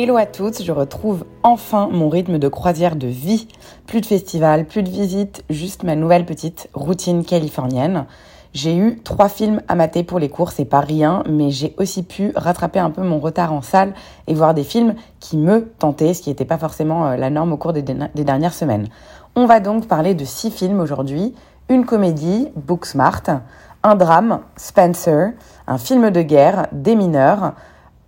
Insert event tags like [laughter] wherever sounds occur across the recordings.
Hello à toutes, je retrouve enfin mon rythme de croisière de vie. Plus de festivals, plus de visites, juste ma nouvelle petite routine californienne. J'ai eu trois films à mater pour les cours, c'est pas rien, mais j'ai aussi pu rattraper un peu mon retard en salle et voir des films qui me tentaient, ce qui n'était pas forcément euh, la norme au cours des, des dernières semaines. On va donc parler de six films aujourd'hui, une comédie, Booksmart, un drame, Spencer, un film de guerre, Des mineurs,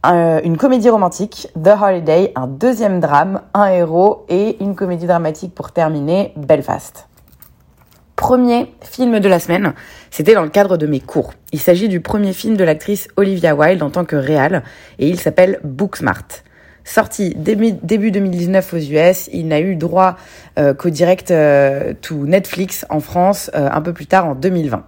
un- une comédie romantique, The Holiday, un deuxième drame, un héros et une comédie dramatique pour terminer, Belfast. Premier film de la semaine, c'était dans le cadre de mes cours. Il s'agit du premier film de l'actrice Olivia Wilde en tant que réal et il s'appelle Booksmart. Sorti début, début 2019 aux US, il n'a eu droit euh, qu'au direct euh, to Netflix en France euh, un peu plus tard en 2020.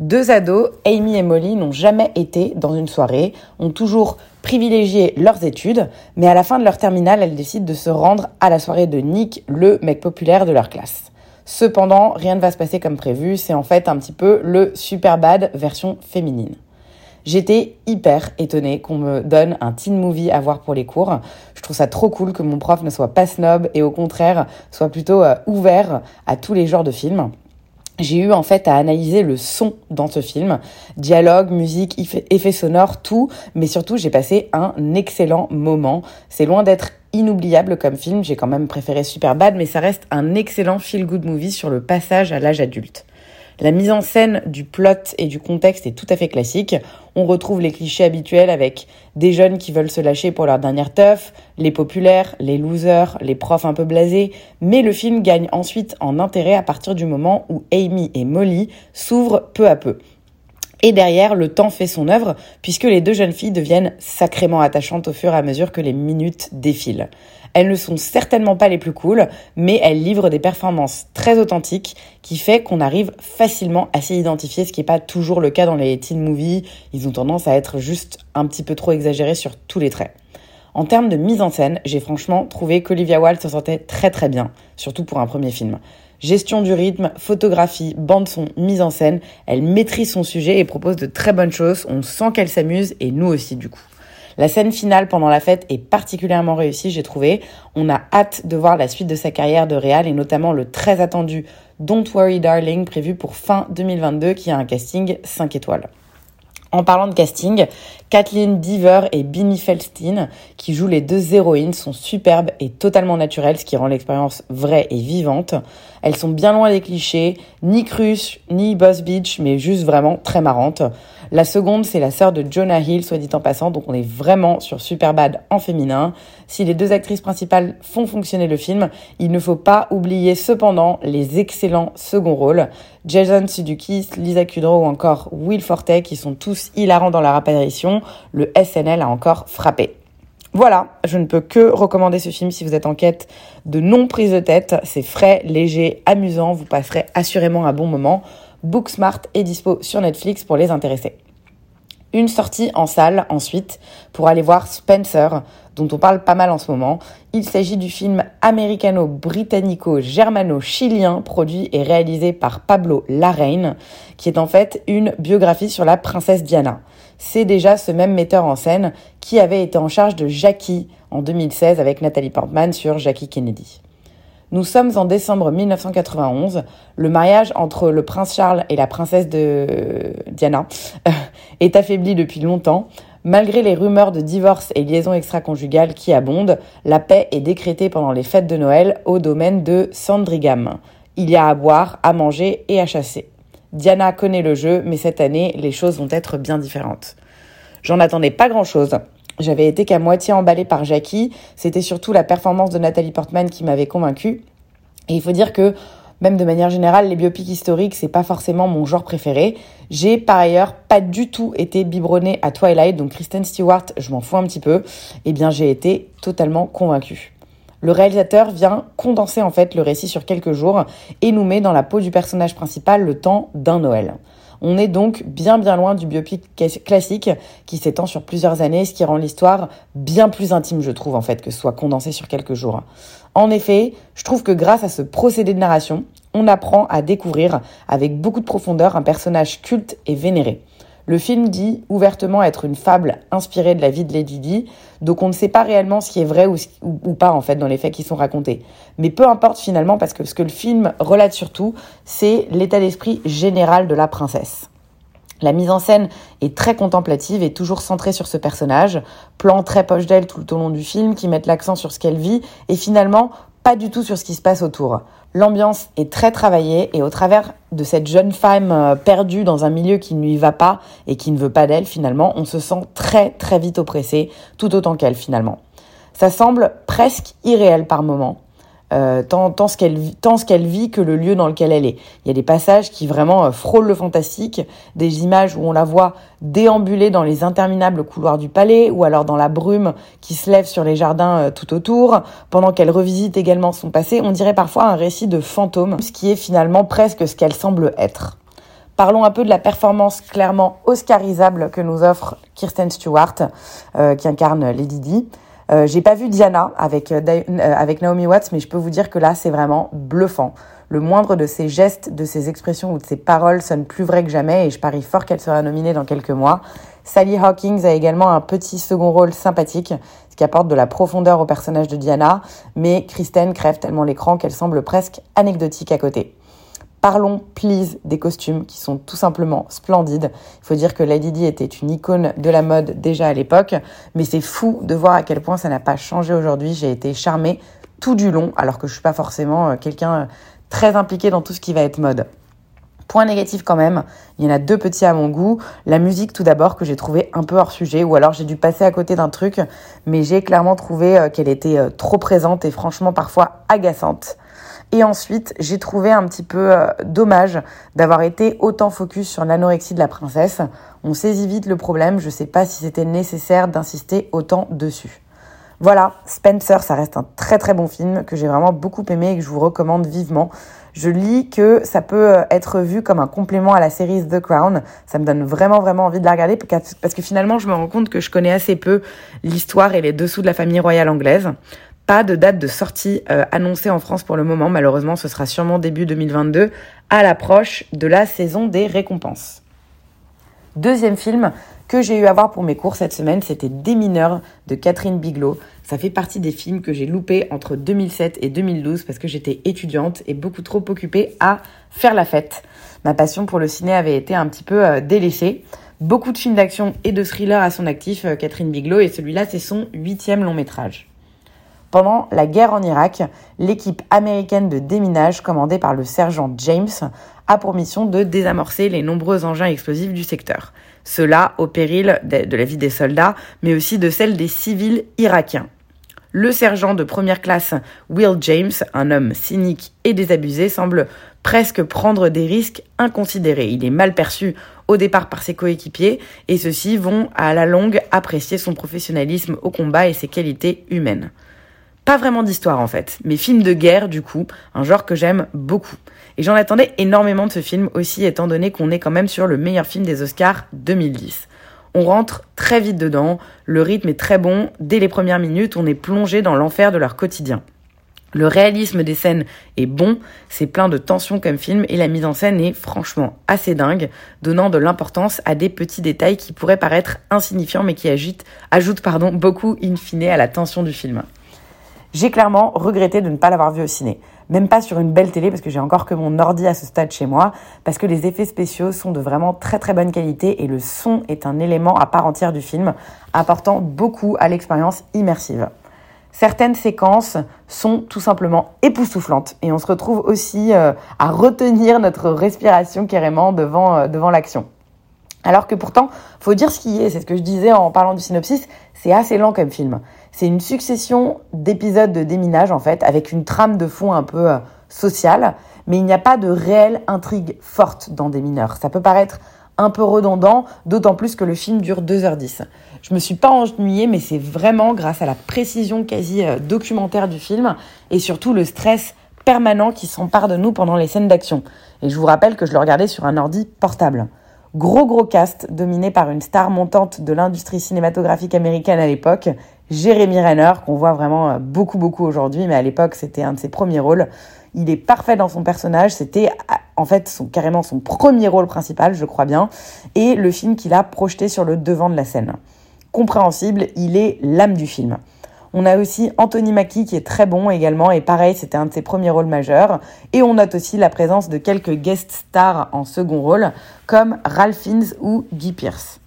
Deux ados, Amy et Molly, n'ont jamais été dans une soirée, ont toujours privilégié leurs études, mais à la fin de leur terminale, elles décident de se rendre à la soirée de Nick, le mec populaire de leur classe. Cependant, rien ne va se passer comme prévu, c'est en fait un petit peu le Superbad version féminine. J'étais hyper étonnée qu'on me donne un teen movie à voir pour les cours. Je trouve ça trop cool que mon prof ne soit pas snob et au contraire soit plutôt euh, ouvert à tous les genres de films. J'ai eu en fait à analyser le son dans ce film, dialogue, musique, effets sonores, tout, mais surtout j'ai passé un excellent moment. C'est loin d'être inoubliable comme film, j'ai quand même préféré Superbad, mais ça reste un excellent feel-good movie sur le passage à l'âge adulte. La mise en scène du plot et du contexte est tout à fait classique. On retrouve les clichés habituels avec des jeunes qui veulent se lâcher pour leur dernière teuf, les populaires, les losers, les profs un peu blasés, mais le film gagne ensuite en intérêt à partir du moment où Amy et Molly s'ouvrent peu à peu. Et derrière, le temps fait son œuvre, puisque les deux jeunes filles deviennent sacrément attachantes au fur et à mesure que les minutes défilent. Elles ne sont certainement pas les plus cool, mais elles livrent des performances très authentiques qui fait qu'on arrive facilement à s'y identifier, ce qui n'est pas toujours le cas dans les teen movies. Ils ont tendance à être juste un petit peu trop exagérés sur tous les traits. En termes de mise en scène, j'ai franchement trouvé qu'Olivia Wilde se sentait très très bien, surtout pour un premier film. Gestion du rythme, photographie, bande son, mise en scène, elle maîtrise son sujet et propose de très bonnes choses, on sent qu'elle s'amuse et nous aussi du coup. La scène finale pendant la fête est particulièrement réussie, j'ai trouvé. On a hâte de voir la suite de sa carrière de réal et notamment le très attendu Don't Worry Darling prévu pour fin 2022 qui a un casting 5 étoiles. En parlant de casting, Kathleen Dever et Binnie Feldstein, qui jouent les deux héroïnes, sont superbes et totalement naturelles, ce qui rend l'expérience vraie et vivante. Elles sont bien loin des clichés, ni crush, ni boss bitch, mais juste vraiment très marrantes. La seconde, c'est la sœur de Jonah Hill, soit dit en passant, donc on est vraiment sur Superbad en féminin. Si les deux actrices principales font fonctionner le film, il ne faut pas oublier cependant les excellents seconds rôles. Jason Sudeikis, Lisa Kudrow ou encore Will Forte, qui sont tous hilarants dans leur apparition. Le SNL a encore frappé. Voilà, je ne peux que recommander ce film si vous êtes en quête de non prise de tête. C'est frais, léger, amusant, vous passerez assurément un bon moment. Booksmart est dispo sur Netflix pour les intéresser. Une sortie en salle ensuite pour aller voir Spencer, dont on parle pas mal en ce moment. Il s'agit du film américano-britannico-germano-chilien produit et réalisé par Pablo Larraine, qui est en fait une biographie sur la princesse Diana. C'est déjà ce même metteur en scène qui avait été en charge de Jackie en 2016 avec Nathalie Portman sur Jackie Kennedy. Nous sommes en décembre 1991. Le mariage entre le prince Charles et la princesse de Diana euh, est affaibli depuis longtemps. Malgré les rumeurs de divorce et liaisons extra-conjugales qui abondent, la paix est décrétée pendant les fêtes de Noël au domaine de Sandringham. Il y a à boire, à manger et à chasser. Diana connaît le jeu, mais cette année, les choses vont être bien différentes. J'en attendais pas grand-chose. J'avais été qu'à moitié emballée par Jackie. C'était surtout la performance de Nathalie Portman qui m'avait convaincue. Et il faut dire que Même de manière générale, les biopics historiques, c'est pas forcément mon genre préféré. J'ai par ailleurs pas du tout été biberonnée à Twilight, donc Kristen Stewart, je m'en fous un petit peu. Eh bien, j'ai été totalement convaincue. Le réalisateur vient condenser en fait le récit sur quelques jours et nous met dans la peau du personnage principal le temps d'un Noël. On est donc bien bien loin du biopic classique qui s'étend sur plusieurs années, ce qui rend l'histoire bien plus intime, je trouve, en fait, que ce soit condensé sur quelques jours. En effet, je trouve que grâce à ce procédé de narration, on apprend à découvrir avec beaucoup de profondeur un personnage culte et vénéré. Le film dit ouvertement être une fable inspirée de la vie de Lady Di, donc on ne sait pas réellement ce qui est vrai ou, pas en fait dans les faits qui sont racontés. Mais peu importe finalement parce que ce que le film relate surtout, c'est l'état d'esprit général de la princesse. La mise en scène est très contemplative et toujours centrée sur ce personnage, plan très poche d'elle tout au long du film qui mettent l'accent sur ce qu'elle vit et finalement pas du tout sur ce qui se passe autour. L'ambiance est très travaillée et au travers de cette jeune femme euh, perdue dans un milieu qui ne lui va pas et qui ne veut pas d'elle finalement, on se sent très très vite oppressé, tout autant qu'elle finalement. Ça semble presque irréel par moments. Euh, tant, tant, ce qu'elle tant ce qu'elle vit que le lieu dans lequel elle est. Il y a des passages qui vraiment euh, frôlent le fantastique, des images où on la voit déambuler dans les interminables couloirs du palais ou alors dans la brume qui se lève sur les jardins euh, tout autour, pendant qu'elle revisite également son passé, on dirait parfois un récit de fantôme, ce qui est finalement presque ce qu'elle semble être. Parlons un peu de la performance clairement oscarisable que nous offre Kirsten Stewart, qui incarne Lady Di. Euh, j'ai pas vu Diana avec, euh, euh, avec Naomi Watts, mais je peux vous dire que là, c'est vraiment bluffant. Le moindre de ses gestes, de ses expressions ou de ses paroles sonne plus vrai que jamais et je parie fort qu'elle sera nominée dans quelques mois. Sally Hawkins a également un petit second rôle sympathique, ce qui apporte de la profondeur au personnage de Diana, mais Kristen crève tellement l'écran qu'elle semble presque anecdotique à côté. Parlons, please, des costumes qui sont tout simplement splendides. Il faut dire que Lady Di était une icône de la mode déjà à l'époque, mais c'est fou de voir à quel point ça n'a pas changé aujourd'hui. J'ai été charmée tout du long, alors que je suis pas forcément euh, quelqu'un euh, très impliqué dans tout ce qui va être mode. Point négatif quand même, il y en a deux petits à mon goût. La musique tout d'abord que j'ai trouvé un peu hors sujet ou alors j'ai dû passer à côté d'un truc, mais j'ai clairement trouvé euh, qu'elle était trop présente et franchement parfois agaçante. Et ensuite, j'ai trouvé un petit peu euh, dommage d'avoir été autant focus sur l'anorexie de la princesse. On saisit vite le problème, je sais pas si c'était nécessaire d'insister autant dessus. Voilà, Spencer, ça reste un très très bon film que j'ai vraiment beaucoup aimé et que je vous recommande vivement. Je lis que ça peut euh, être vu comme un complément à la série The Crown. Ça me donne vraiment vraiment envie de la regarder parce que finalement je me rends compte que je connais assez peu l'histoire et les dessous de la famille royale anglaise. Pas de date de sortie euh, annoncée en France pour le moment. Malheureusement, ce sera sûrement début 2022 à l'approche de la saison des récompenses. Deuxième film que j'ai eu à voir pour mes cours cette semaine, c'était Des mineurs de Catherine Bigelow. Ça fait partie des films que j'ai loupés entre 2007 et 2012 parce que j'étais étudiante et beaucoup trop occupée à faire la fête. Ma passion pour le ciné avait été un petit peu euh, délaissée. Beaucoup de films d'action et de thrillers à son actif, euh, Catherine Bigelow, et celui-là, c'est son huitième long métrage. Pendant la guerre en Irak, l'équipe américaine de déminage commandée par le sergent James a pour mission de désamorcer les nombreux engins explosifs du secteur. Cela au péril de la vie des soldats, mais aussi de celle des civils irakiens. Le sergent de première classe Will James, un homme cynique et désabusé, semble presque prendre des risques inconsidérés. Il est mal perçu au départ par ses coéquipiers et ceux-ci vont à la longue apprécier son professionnalisme au combat et ses qualités humaines. Pas vraiment d'histoire en fait, mais film de guerre du coup, un genre que j'aime beaucoup. Et j'en attendais énormément de ce film aussi, étant donné qu'on est quand même sur le meilleur film des Oscars 2010. On rentre très vite dedans, le rythme est très bon, dès les premières minutes on est plongé dans l'enfer de leur quotidien. Le réalisme des scènes est bon, c'est plein de tension comme film et la mise en scène est franchement assez dingue, donnant de l'importance à des petits détails qui pourraient paraître insignifiants mais qui ajoutent beaucoup in fine à la tension du film. J'ai clairement regretté de ne pas l'avoir vu au ciné. Même pas sur une belle télé parce que j'ai encore que mon ordi à ce stade chez moi, parce que les effets spéciaux sont de vraiment très très bonne qualité et le son est un élément à part entière du film, apportant beaucoup à l'expérience immersive. Certaines séquences sont tout simplement époustouflantes et on se retrouve aussi euh, à retenir notre respiration carrément devant, euh, devant l'action. Alors que pourtant, faut dire ce qui est, c'est ce que je disais en parlant du synopsis, c'est assez lent comme film. C'est une succession d'épisodes de déminage en fait, avec une trame de fond un peu euh, sociale, mais il n'y a pas de réelle intrigue forte dans Des mineurs. Ça peut paraître un peu redondant, d'autant plus que le film dure 2h10. Je me suis pas ennuyée, mais c'est vraiment grâce à la précision quasi euh, documentaire du film et surtout le stress permanent qui s'empare de nous pendant les scènes d'action. Et je vous rappelle que je le regardais sur un ordi portable. Gros gros cast dominé par une star montante de l'industrie cinématographique américaine à l'époque, Jérémy Renner, qu'on voit vraiment euh, beaucoup beaucoup aujourd'hui, mais à l'époque c'était un de ses premiers rôles. Il est parfait dans son personnage. C'était en fait son, carrément son premier rôle principal, je crois bien, et le film qu'il a projeté sur le devant de la scène. Compréhensible, il est l'âme du film. On a aussi Anthony Mackie qui est très bon également, et pareil, c'était un de ses premiers rôles majeurs. Et on note aussi la présence de quelques guest stars en second rôle, comme Ralph Fiennes ou Guy Pearce.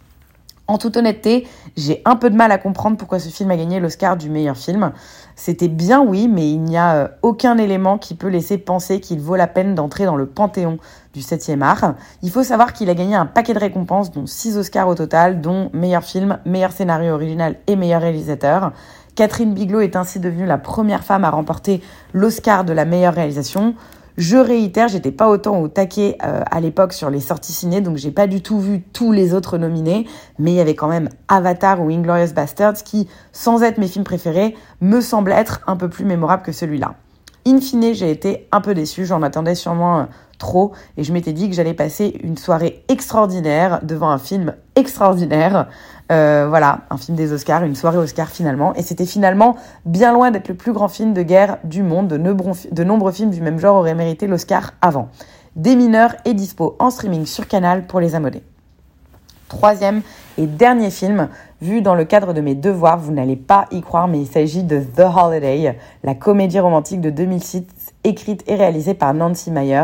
En toute honnêteté, j'ai un peu de mal à comprendre pourquoi ce film a gagné l'Oscar du meilleur film. C'était bien oui, mais il n'y a euh, aucun élément qui peut laisser penser qu'il vaut la peine d'entrer dans le panthéon du 7e art. Il faut savoir qu'il a gagné un paquet de récompenses, dont 6 Oscars au total, dont meilleur film, meilleur scénario original et meilleur réalisateur. Catherine Bigelow est ainsi devenue la première femme à remporter l'Oscar de la meilleure réalisation. Je réitère, j'étais pas autant au taquet euh, à l'époque sur les sorties ciné, donc j'ai pas du tout vu tous les autres nominés, mais il y avait quand même Avatar ou Inglorious Bastards qui, sans être mes films préférés, me semblent être un peu plus mémorables que celui-là. In fine, j'ai été un peu déçue, j'en attendais sûrement euh, trop, et je m'étais dit que j'allais passer une soirée extraordinaire devant un film extraordinaire. Euh, voilà, un film des Oscars, une soirée Oscar finalement. Et c'était finalement bien loin d'être le plus grand film de guerre du monde. De, nombreux films du même genre auraient mérité l'Oscar avant. Des mineurs est dispo en streaming sur Canal pour les amodés. Troisième et dernier film, vu dans le cadre de mes devoirs, vous n'allez pas y croire, mais il s'agit de The Holiday, la comédie romantique de 2006 écrite et réalisée par Nancy Meyer.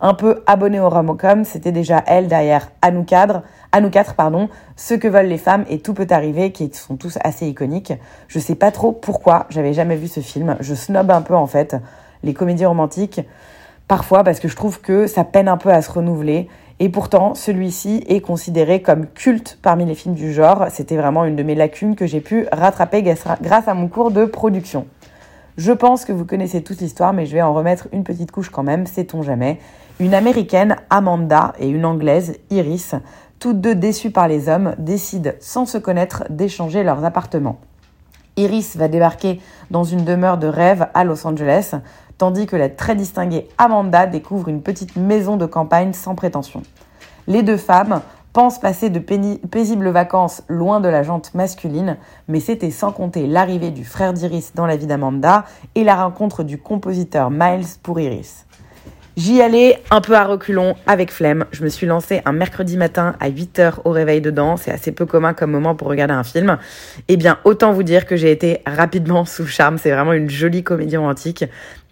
Un peu abonnée au Romocom, c'était déjà elle derrière À nous, quatre, pardon, Ce que veulent les femmes et Tout peut arriver, qui sont tous assez iconiques. Je sais pas trop pourquoi j'avais jamais vu ce film. Je snob un peu en fait les comédies romantiques, parfois parce que je trouve que ça peine un peu à se renouveler. Et pourtant, celui-ci est considéré comme culte parmi les films du genre. C'était vraiment une de mes lacunes que j'ai pu rattraper grâce à mon cours de production. Je pense que vous connaissez toute l'histoire, mais je vais en remettre une petite couche quand même, sait-on jamais. Une américaine, Amanda, et une anglaise, Iris, toutes deux déçues par les hommes, décident, sans se connaître, d'échanger leurs appartements. Iris va débarquer dans une demeure de rêve à Los Angeles, tandis que la très distinguée Amanda découvre une petite maison de campagne sans prétention. Les deux femmes pense passer de paisibles vacances loin de la jante masculine, mais c'était sans compter l'arrivée du frère d'Iris dans la vie d'Amanda et la rencontre du compositeur Miles pour Iris. J'y allais un peu à reculons, avec flemme. Je me suis lancée un mercredi matin à 8h au réveil dedans. C'est assez peu commun comme moment pour regarder un film. Eh bien, autant vous dire que j'ai été rapidement sous charme. C'est vraiment une jolie comédie romantique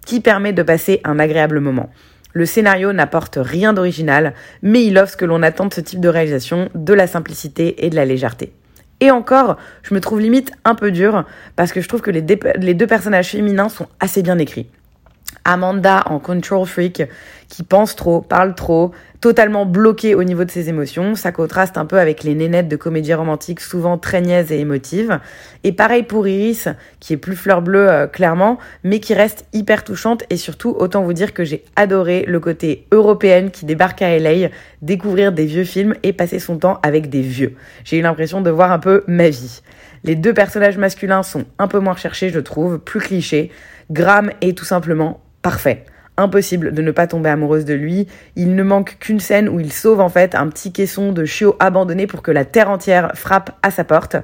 qui permet de passer un agréable moment. Le scénario n'apporte rien d'original, mais il offre ce que l'on attend de ce type de réalisation, de la simplicité et de la légèreté. Et encore, je me trouve limite un peu dur parce que je trouve que les, les deux personnages féminins sont assez bien écrits. Amanda en control freak qui pense trop, parle trop, totalement bloquée au niveau de ses émotions. Ça contraste un peu avec les nénettes de comédie romantique souvent très niaises et émotives. Et pareil pour Iris, qui est plus fleur bleue euh, clairement, mais qui reste hyper touchante et surtout autant vous dire que j'ai adoré le côté européenne qui débarque à LA, découvrir des vieux films et passer son temps avec des vieux. J'ai eu l'impression de voir un peu ma vie. Les deux personnages masculins sont un peu moins recherchés, je trouve, plus clichés. Graham est tout simplement parfait impossible de ne pas tomber amoureuse de lui. Il ne manque qu'une scène où il sauve en fait un petit caisson de chiot abandonné pour que la terre entière frappe à sa porte.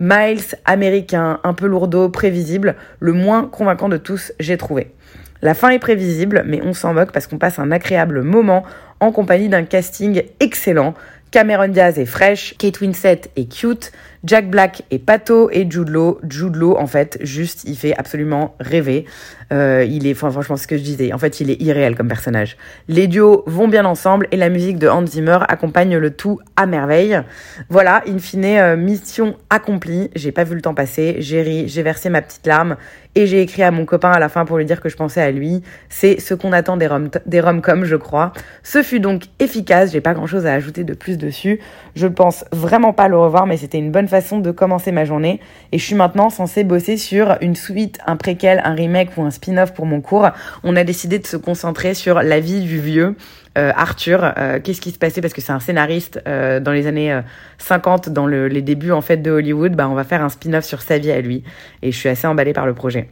Miles, américain, un peu lourdeau, prévisible, le moins convaincant de tous, j'ai trouvé. La fin est prévisible, mais on s'en moque parce qu'on passe un agréable moment en compagnie d'un casting excellent. Cameron Diaz est fraîche, Kate Winslet est cute, Jack Black est pato et Jude Law, Jude Law en fait, juste, il fait absolument rêver. Euh, il est, enfin, franchement, ce que je disais, en fait, il est irréel comme personnage. Les duos vont bien ensemble et la musique de Hans Zimmer accompagne le tout à merveille. Voilà, in fine, euh, mission accomplie. J'ai pas vu le temps passer, j'ai ri, j'ai versé ma petite larme et j'ai écrit à mon copain à la fin pour lui dire que je pensais à lui. C'est ce qu'on attend des rom des rom je crois. Ce fut donc efficace. J'ai pas grand chose à ajouter de plus dessus. Je pense vraiment pas le revoir, mais c'était une bonne façon de commencer ma journée. Et je suis maintenant censée bosser sur une suite, un préquel, un remake ou un spin-off pour mon cours. On a décidé de se concentrer sur la vie du vieux. Euh, Arthur, euh, qu'est-ce qui se passait? Parce que c'est un scénariste euh, dans les années 50, dans le, les débuts en fait de Hollywood, bah on va faire un spin-off sur sa vie à lui et je suis assez emballée par le projet.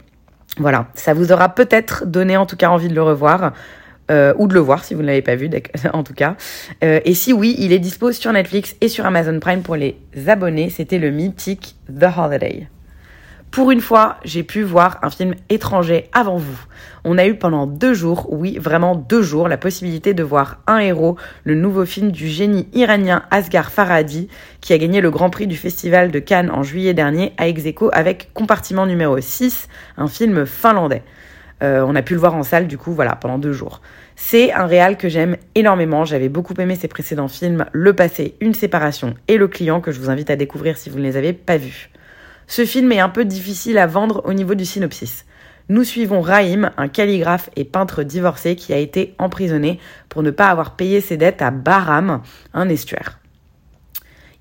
Voilà, ça vous aura peut-être donné en tout cas envie de le revoir. Euh, ou de le voir si vous ne l'avez pas vu [laughs] en tout cas. Euh, et si oui, il est dispo sur Netflix et sur Amazon Prime pour les abonnés. C'était le mythique The Holiday. Pour une fois, j'ai pu voir un film étranger avant vous. On a eu pendant deux jours, oui, vraiment deux jours, la possibilité de voir Un héros, le nouveau film du génie iranien Asghar Farhadi, qui a gagné le Grand Prix du Festival de Cannes en juillet dernier à Execo avec Compartiment numéro 6, un film finlandais. Euh, on a pu le voir en salle, du coup, voilà, pendant deux jours. C'est un réal que j'aime énormément. J'avais beaucoup aimé ses précédents films, Le Passé, Une Séparation et Le Client, que je vous invite à découvrir si vous ne les avez pas vus. Ce film est un peu difficile à vendre au niveau du synopsis. Nous suivons Rahim, un calligraphe et peintre divorcé qui a été emprisonné pour ne pas avoir payé ses dettes à Bahram, un estuaire.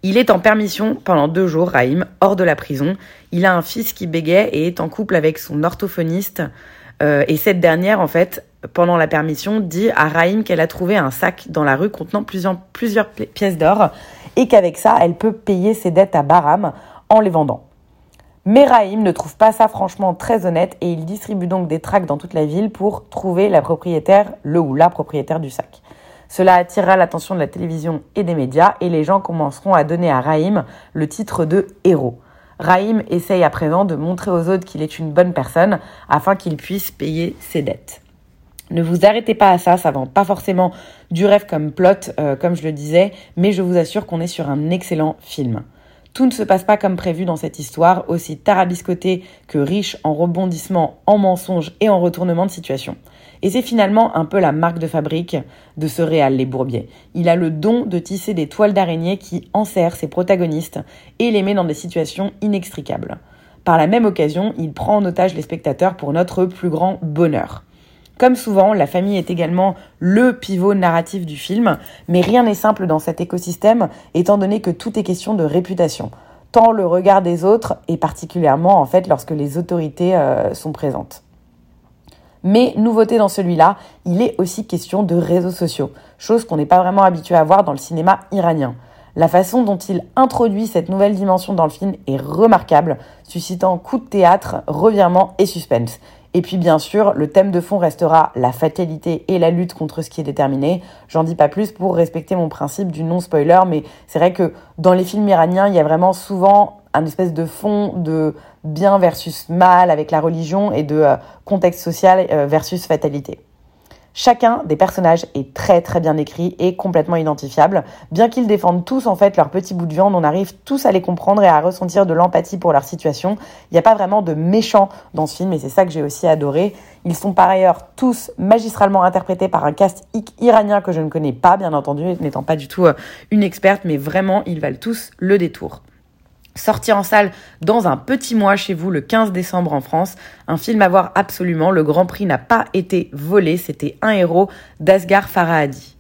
Il est en permission pendant deux jours, Rahim, hors de la prison. Il a un fils qui bégait et est en couple avec son orthophoniste. Euh, et cette dernière, en fait, pendant la permission, dit à Rahim qu'elle a trouvé un sac dans la rue contenant plusieurs, plusieurs pièces d'or et qu'avec ça, elle peut payer ses dettes à Bahram en les vendant. Mais Rahim ne trouve pas ça franchement très honnête et il distribue donc des tracts dans toute la ville pour trouver la propriétaire, le ou la propriétaire du sac. Cela attirera l'attention de la télévision et des médias et les gens commenceront à donner à Rahim le titre de héros. Rahim essaye à présent de montrer aux autres qu'il est une bonne personne afin qu'il puisse payer ses dettes. Ne vous arrêtez pas à ça, ça vend pas forcément du rêve comme plot, euh, comme je le disais, mais je vous assure qu'on est sur un excellent film. Tout ne se passe pas comme prévu dans cette histoire, aussi tarabiscotée que riche en rebondissements, en mensonges et en retournements de situation. Et c'est finalement un peu la marque de fabrique de ce réal Les Bourbiers. Il a le don de tisser des toiles d'araignée qui enserrent ses protagonistes et les met dans des situations inextricables. Par la même occasion, il prend en otage les spectateurs pour notre plus grand bonheur. Comme souvent, la famille est également le pivot narratif du film, mais rien n'est simple dans cet écosystème, étant donné que tout est question de réputation, tant le regard des autres, et particulièrement en fait lorsque les autorités euh, sont présentes. Mais nouveauté dans celui-là, il est aussi question de réseaux sociaux, chose qu'on n'est pas vraiment habitué à voir dans le cinéma iranien. La façon dont il introduit cette nouvelle dimension dans le film est remarquable, suscitant coups de théâtre, revirements et suspense. Et puis bien sûr, le thème de fond restera la fatalité et la lutte contre ce qui est déterminé. J'en dis pas plus pour respecter mon principe du non-spoiler, mais c'est vrai que dans les films iraniens, il y a vraiment souvent un espèce de fond de bien versus mal avec la religion et de euh, contexte social euh, versus fatalité. Chacun des personnages est très très bien écrit et complètement identifiable. Bien qu'ils défendent tous en fait leur petit bout de viande, on arrive tous à les comprendre et à ressentir de l'empathie pour leur situation. Il n'y a pas vraiment de méchants dans ce film et c'est ça que j'ai aussi adoré. Ils sont par ailleurs tous magistralement interprétés par un cast iranien que je ne connais pas, bien entendu, n'étant pas du tout euh, une experte, mais vraiment ils valent tous le détour. Sortir en salle dans un petit mois chez vous le 15 décembre en France. Un film à voir absolument. Le Grand Prix n'a pas été volé. C'était un héros d'Asghar Farhadi.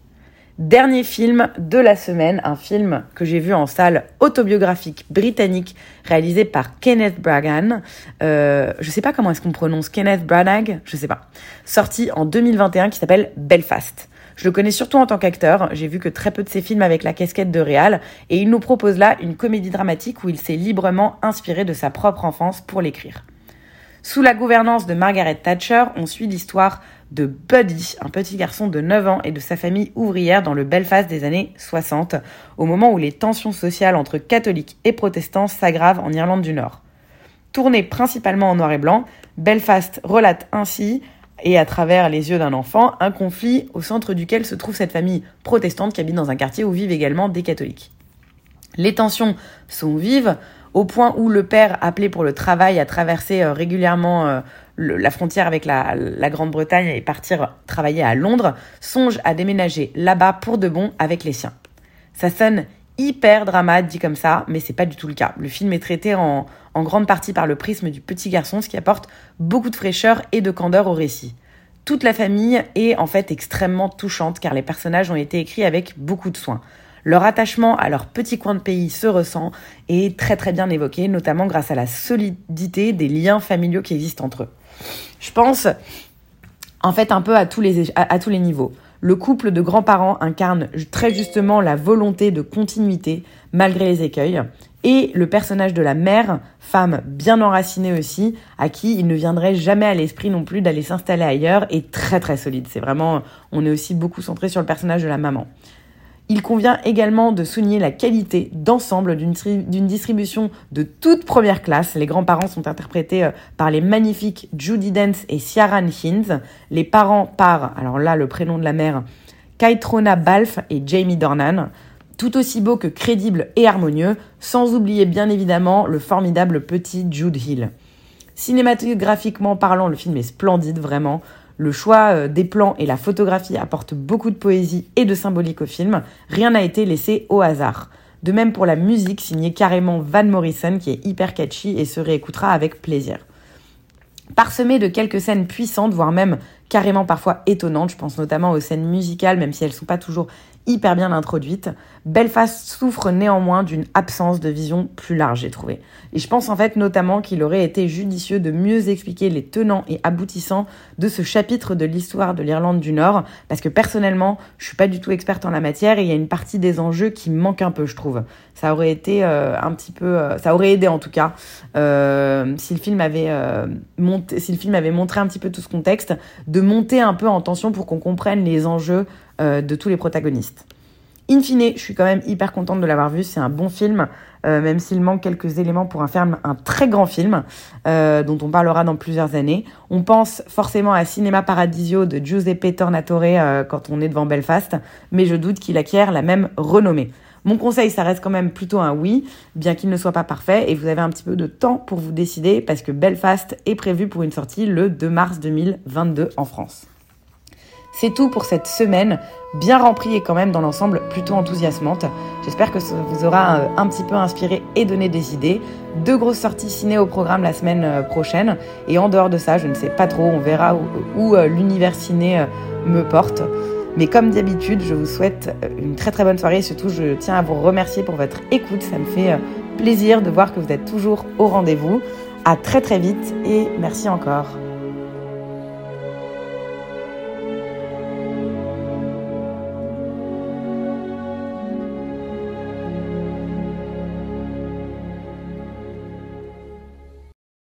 Dernier film de la semaine, un film que j'ai vu en salle autobiographique britannique réalisé par Kenneth Branagh. Euh, je sais pas comment est-ce qu'on prononce Kenneth Branagh, je sais pas. Sorti en 2021 qui s'appelle Belfast. Je le connais surtout en tant qu'acteur, j'ai vu que très peu de ses films avec la casquette de Réal, et il nous propose là une comédie dramatique où il s'est librement inspiré de sa propre enfance pour l'écrire. Sous la gouvernance de Margaret Thatcher, on suit l'histoire de Buddy, un petit garçon de 9 ans et de sa famille ouvrière dans le Belfast des années 60, au moment où les tensions sociales entre catholiques et protestants s'aggravent en Irlande du Nord. Tourné principalement en noir et blanc, Belfast relate ainsi et à travers les yeux d'un enfant, un conflit au centre duquel se trouve cette famille protestante qui habite dans un quartier où vivent également des catholiques. Les tensions sont vives au point où le père, appelé pour le travail à traverser euh, régulièrement euh, la frontière avec la, Grande-Bretagne et partir travailler à Londres, songe à déménager là-bas pour de bon avec les siens. Ça sonne hyper dramatique dit comme ça, mais c'est pas du tout le cas. Le film est traité en, en grande partie par le prisme du petit garçon, ce qui apporte beaucoup de fraîcheur et de candeur au récit. Toute la famille est en fait extrêmement touchante car les personnages ont été écrits avec beaucoup de soin. Leur attachement à leur petit coin de pays se ressent et est très très bien évoqué, notamment grâce à la solidité des liens familiaux qui existent entre eux. Je pense en fait un peu à tous les, à, tous les niveaux. Le couple de grands-parents incarne très justement la volonté de continuité malgré les écueils. Et le personnage de la mère, femme bien enracinée aussi, à qui il ne viendrait jamais à l'esprit non plus d'aller s'installer ailleurs, est très très solide. C'est vraiment, on est aussi beaucoup centré sur le personnage de la maman. Il convient également de souligner la qualité d'ensemble d'une distribution de toute première classe. Les grands-parents sont interprétés euh, par les magnifiques Judy Dance et Ciaran Hinds. Les parents par, alors là le prénom de la mère, Kaitrona Balfe et Jamie Dornan. Tout aussi beau que crédible et harmonieux, sans oublier bien évidemment le formidable petit Jude Hill. Cinématographiquement parlant, le film est splendide, vraiment. Le choix euh, des plans et la photographie apportent beaucoup de poésie et de symbolique au film. Rien n'a été laissé au hasard. De même pour la musique signée carrément Van Morrison qui est hyper catchy et se réécoutera avec plaisir. Parsemé de quelques scènes puissantes, voire même carrément parfois étonnantes, je pense notamment aux scènes musicales, même si elles ne sont pas toujours hyper bien introduite. Belfast souffre néanmoins d'une absence de vision plus large, j'ai trouvé. Et je pense en fait notamment qu'il aurait été judicieux de mieux expliquer les tenants et aboutissants de ce chapitre de l'histoire de l'Irlande du Nord, parce que personnellement, je suis pas du tout experte en la matière et il y a une partie des enjeux qui manque un peu, je trouve. Ça aurait été euh, un petit peu, euh, ça aurait aidé en tout cas euh, si le film avait si le film avait montré un petit peu tout ce contexte, de monter un peu en tension pour qu'on comprenne les enjeux euh, de tous les protagonistes. In fine, je suis quand même hyper contente de l'avoir vu. C'est un bon film, euh, même s'il manque quelques éléments pour en faire un très grand film, euh, dont on parlera dans plusieurs années. On pense forcément à Cinéma Paradisio de Giuseppe Tornatore quand on est devant Belfast, mais je doute qu'il acquiert la même renommée. Mon conseil, ça reste quand même plutôt un oui, bien qu'il ne soit pas parfait, et vous avez un petit peu de temps pour vous décider, parce que Belfast est prévu pour une sortie le 2 mars 2022 en France. C'est tout pour cette semaine, bien remplie et quand même dans l'ensemble plutôt enthousiasmante. J'espère que ça vous aura euh, un petit peu inspiré et donné des idées. Deux grosses sorties ciné au programme la semaine euh, prochaine. Et en dehors de ça, je ne sais pas trop, on verra où, euh, l'univers ciné me porte. Mais comme d'habitude, je vous souhaite une très très bonne soirée et surtout je tiens à vous remercier pour votre écoute. Ça me fait plaisir de voir que vous êtes toujours au rendez-vous. À très très vite et merci encore.